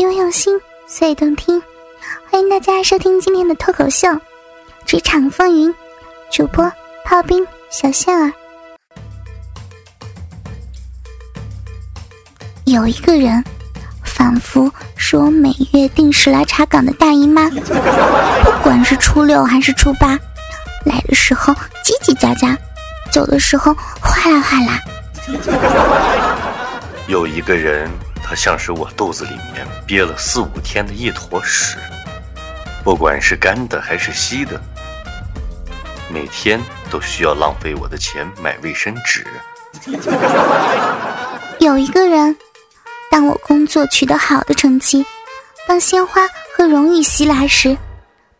因为用心，所以动听。欢迎大家收听今天的脱口秀《职场风云》，主播炮兵小仙儿。有一个人，仿佛是我每月定时来查岗的大姨妈，不管是初六还是初八，来的时候叽叽喳喳，走的时候哗啦哗啦。有一个人，他像是我肚子里面憋了四五天的一坨屎，不管是干的还是稀的，每天都需要浪费我的钱买卫生纸。有一个人。当我工作取得好的成绩，当鲜花和荣誉袭来时，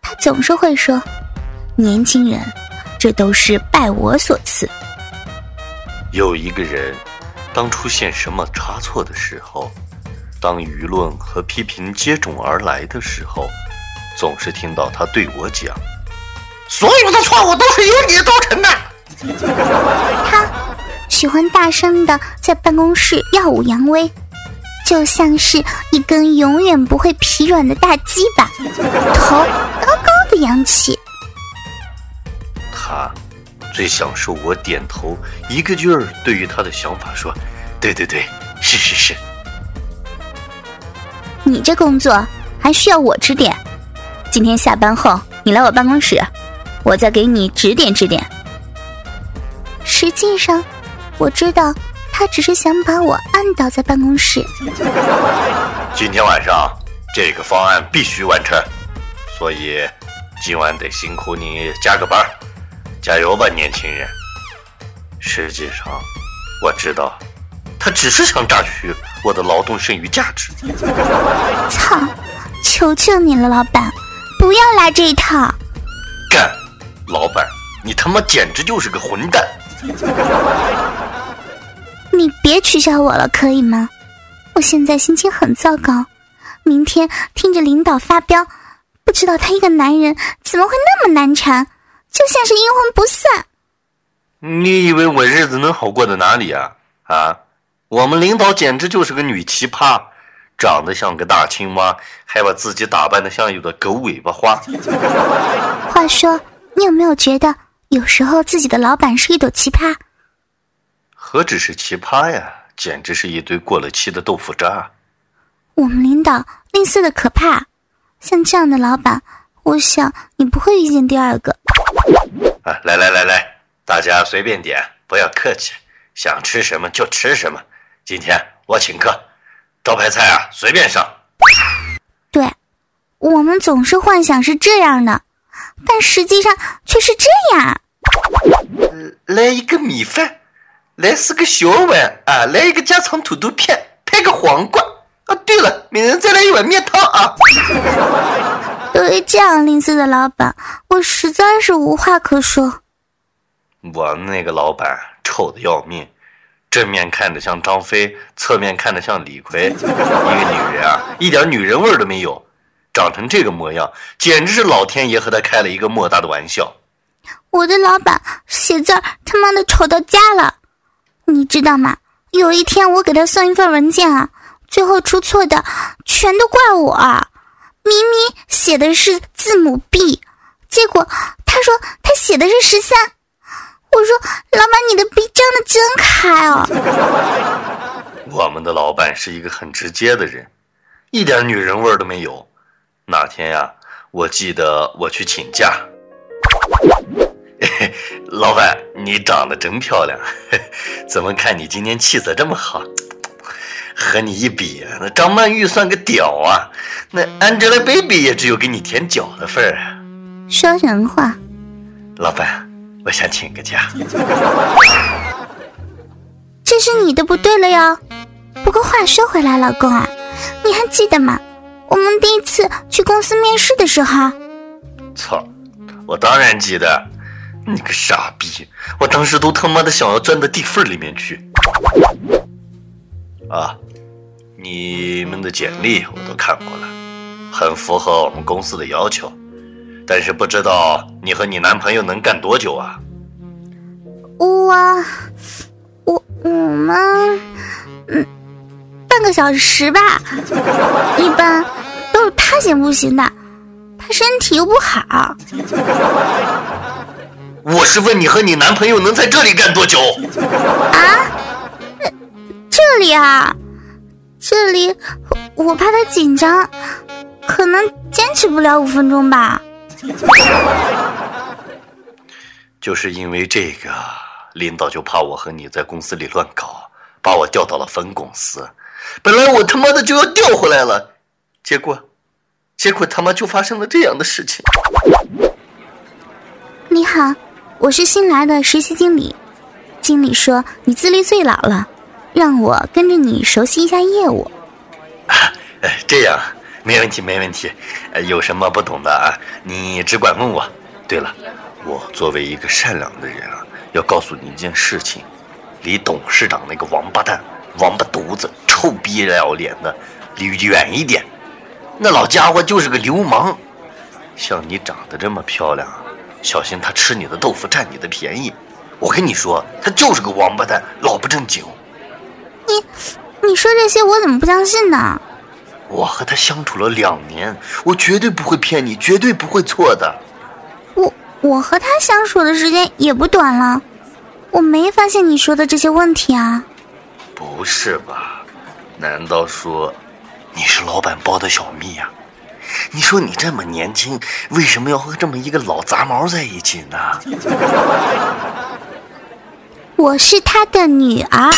他总是会说：“年轻人，这都是拜我所赐。”有一个人，当出现什么差错的时候，当舆论和批评接踵而来的时候，总是听到他对我讲：“所有的错误都是由你造成的。”他喜欢大声的在办公室耀武扬威。就像是一根永远不会疲软的大鸡巴，头高高的扬起。他最享受我点头，一个劲儿对于他的想法说：“对对对，是是是。”你这工作还需要我指点？今天下班后你来我办公室，我再给你指点指点。实际上，我知道。他只是想把我按倒在办公室。今天晚上这个方案必须完成，所以今晚得辛苦你加个班，加油吧，年轻人。实际上，我知道他只是想榨取我的劳动剩余价值。操！求求你了，老板，不要来这一套。干！老板，你他妈简直就是个混蛋！你别取笑我了，可以吗？我现在心情很糟糕，明天听着领导发飙，不知道他一个男人怎么会那么难缠，就像是阴魂不散。你以为我日子能好过到哪里啊？啊，我们领导简直就是个女奇葩，长得像个大青蛙，还把自己打扮的像有的狗尾巴花。话说，你有没有觉得有时候自己的老板是一朵奇葩？何止是奇葩呀，简直是一堆过了期的豆腐渣。我们领导吝啬的可怕，像这样的老板，我想你不会遇见第二个。啊，来来来来，大家随便点，不要客气，想吃什么就吃什么。今天我请客，招牌菜啊随便上。对，我们总是幻想是这样的，但实际上却是这样。来一个米饭。来四个小碗啊！来一个家常土豆片，配个黄瓜。啊，对了，每人再来一碗面汤啊！对于这样吝啬的老板，我实在是无话可说。我那个老板丑的要命，正面看着像张飞，侧面看着像李逵。一个女人啊，一点女人味都没有，长成这个模样，简直是老天爷和他开了一个莫大的玩笑。我的老板写字他妈的丑到家了。你知道吗？有一天我给他送一份文件啊，最后出错的全都怪我。明明写的是字母 B，结果他说他写的是十三。我说老板，你的笔张的真开啊！我们的老板是一个很直接的人，一点女人味都没有。那天呀，我记得我去请假。老板，你长得真漂亮，怎么看你今天气色这么好？和你一比，那张曼玉算个屌啊，那 Angelababy 也只有给你舔脚的份儿啊。说人话，老板，我想请个假。这是你的不对了哟。不过话说回来，老公啊，你还记得吗？我们第一次去公司面试的时候。操，我当然记得。你个傻逼！我当时都他妈的想要钻到地缝里面去。啊，你们的简历我都看过了，很符合我们公司的要求，但是不知道你和你男朋友能干多久啊？我，我，我们，嗯，半个小时吧。一般都是他行不行的，他身体又不好。我是问你和你男朋友能在这里干多久？啊？这里啊？这里我怕他紧张，可能坚持不了五分钟吧。就是因为这个，领导就怕我和你在公司里乱搞，把我调到了分公司。本来我他妈的就要调回来了，结果，结果他妈就发生了这样的事情。你好，我是新来的实习经理。经理说你资历最老了，让我跟着你熟悉一下业务。哎，这样没问题，没问题。有什么不懂的啊，你只管问我。对了。我作为一个善良的人啊，要告诉你一件事情：离董事长那个王八蛋、王八犊子、臭逼要脸的离远一点。那老家伙就是个流氓。像你长得这么漂亮，小心他吃你的豆腐，占你的便宜。我跟你说，他就是个王八蛋，老不正经。你，你说这些我怎么不相信呢？我和他相处了两年，我绝对不会骗你，绝对不会错的。我我和他相处的时间也不短了，我没发现你说的这些问题啊。不是吧？难道说你是老板包的小蜜呀？你说你这么年轻，为什么要和这么一个老杂毛在一起呢？我是他的女儿。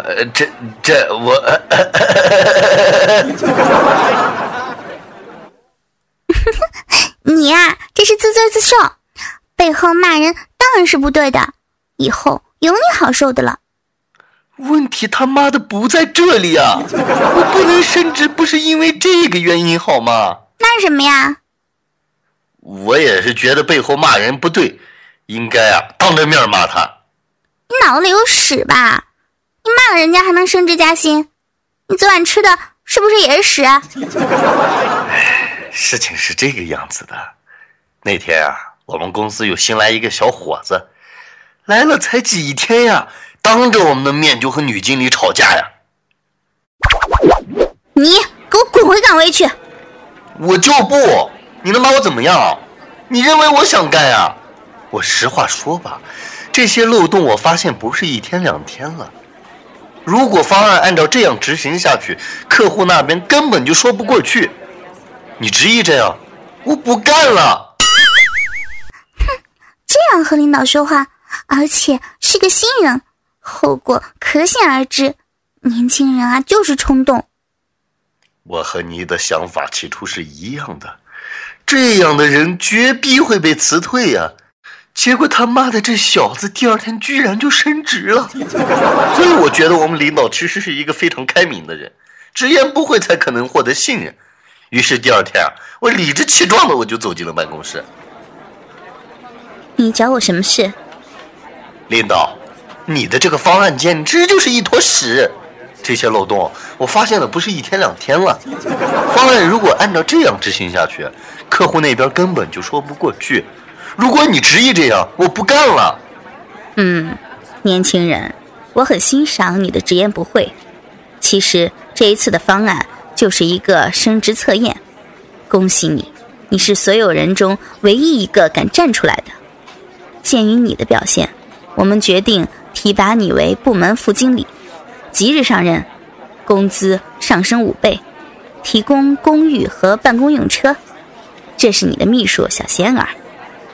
啊啊！这这我。你呀，这是自作自受，背后骂人当然是不对的，以后有你好受的了。问题他妈的不在这里啊！我不能升职，不是因为这个原因好吗？那是什么呀？我也是觉得背后骂人不对，应该啊当着面骂他。你脑子里有屎吧？你骂了人家还能升职加薪？你昨晚吃的是不是也是屎啊？事情是这个样子的，那天啊，我们公司有新来一个小伙子，来了才几天呀，当着我们的面就和女经理吵架呀。你给我滚回岗位去！我就不，你能把我怎么样？你认为我想干呀？我实话说吧，这些漏洞我发现不是一天两天了。如果方案按照这样执行下去，客户那边根本就说不过去。你执意这样，我不干了。哼，这样和领导说话，而且是个新人，后果可想而知。年轻人啊，就是冲动。我和你的想法起初是一样的，这样的人绝逼会被辞退呀。结果他妈的这小子第二天居然就升职了，所以我觉得我们领导其实是一个非常开明的人，直言不讳才可能获得信任。于是第二天啊，我理直气壮的我就走进了办公室。你找我什么事？领导，你的这个方案简直就是一坨屎！这些漏洞我发现了不是一天两天了。方案如果按照这样执行下去，客户那边根本就说不过去。如果你执意这样，我不干了。嗯，年轻人，我很欣赏你的直言不讳。其实这一次的方案。就是一个升职测验，恭喜你，你是所有人中唯一一个敢站出来的。鉴于你的表现，我们决定提拔你为部门副经理，即日上任，工资上升五倍，提供公寓和办公用车。这是你的秘书小仙儿，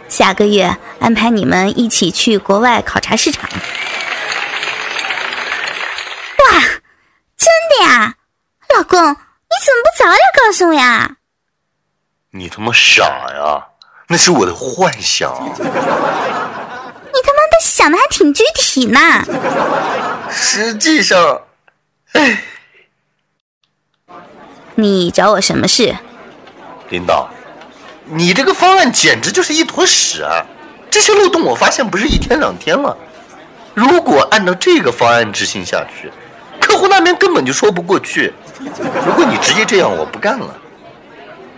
下个月安排你们一起去国外考察市场。哇，真的呀，老公。你怎么不早点告诉我呀？你他妈傻呀！那是我的幻想。你他妈的想的还挺具体呢。实际上，哎，你找我什么事？领导，你这个方案简直就是一坨屎啊！这些漏洞我发现不是一天两天了。如果按照这个方案执行下去，客户那边根本就说不过去。如果你直接这样，我不干了。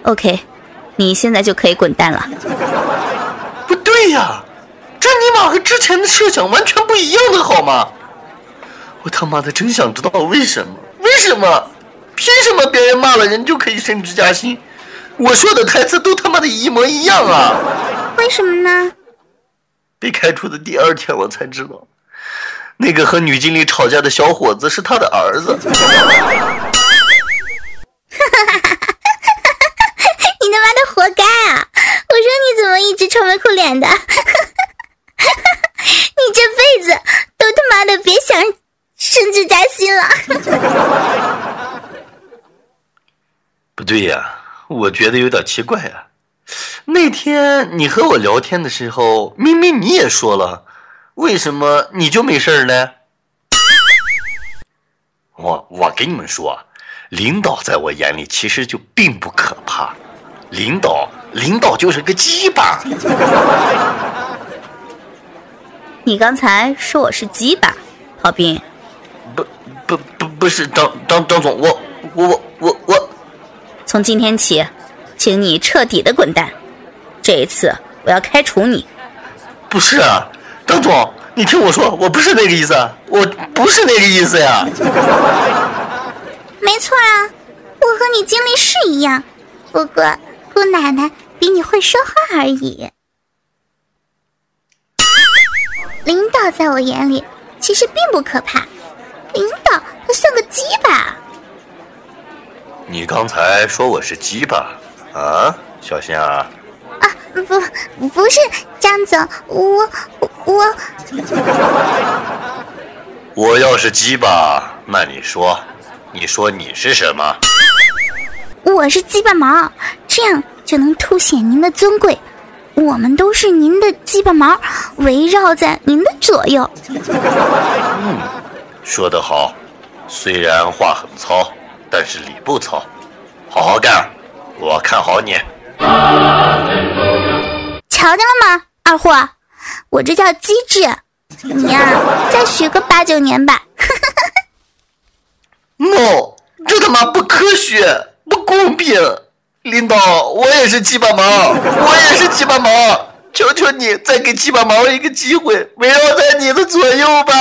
OK，你现在就可以滚蛋了。不对呀，这尼玛和之前的设想完全不一样的好吗？我他妈的真想知道为什么？为什么？凭什么别人骂了人就可以升职加薪？我说的台词都他妈的一模一样啊！为什么呢？被开除的第二天我才知道，那个和女经理吵架的小伙子是他的儿子。你他妈的活该啊！我说你怎么一直愁眉苦脸的？你这辈子都他妈的别想升职加薪了！不对呀，我觉得有点奇怪啊。那天你和我聊天的时候，明明你也说了，为什么你就没事呢？我我跟你们说，领导在我眼里其实就并不可怕，领导领导就是个鸡巴。你刚才说我是鸡巴，郝斌？不不不不是张张张总，我我我我，从今天起，请你彻底的滚蛋。这一次我要开除你。不是啊，张总，你听我说，我不是那个意思，我不是那个意思呀。没错啊，我和你经历是一样，不过姑奶奶比你会说话而已。领导在我眼里其实并不可怕，领导他算个鸡巴。你刚才说我是鸡巴啊，小心啊！啊，不，不是张总，我我 我要是鸡巴，那你说，你说你是什么？我是鸡巴毛，这样就能凸显您的尊贵。我们都是您的鸡巴毛，围绕在您的左右。嗯，说得好，虽然话很糙，但是理不糙。好好干，我看好你。瞧见了吗，二货？我这叫机智。你呀，再学个八九年吧。no，这他妈不科学，不公平！领导，我也是鸡巴毛，我也是鸡巴毛，求求你再给鸡巴毛一个机会，围绕在你的左右吧。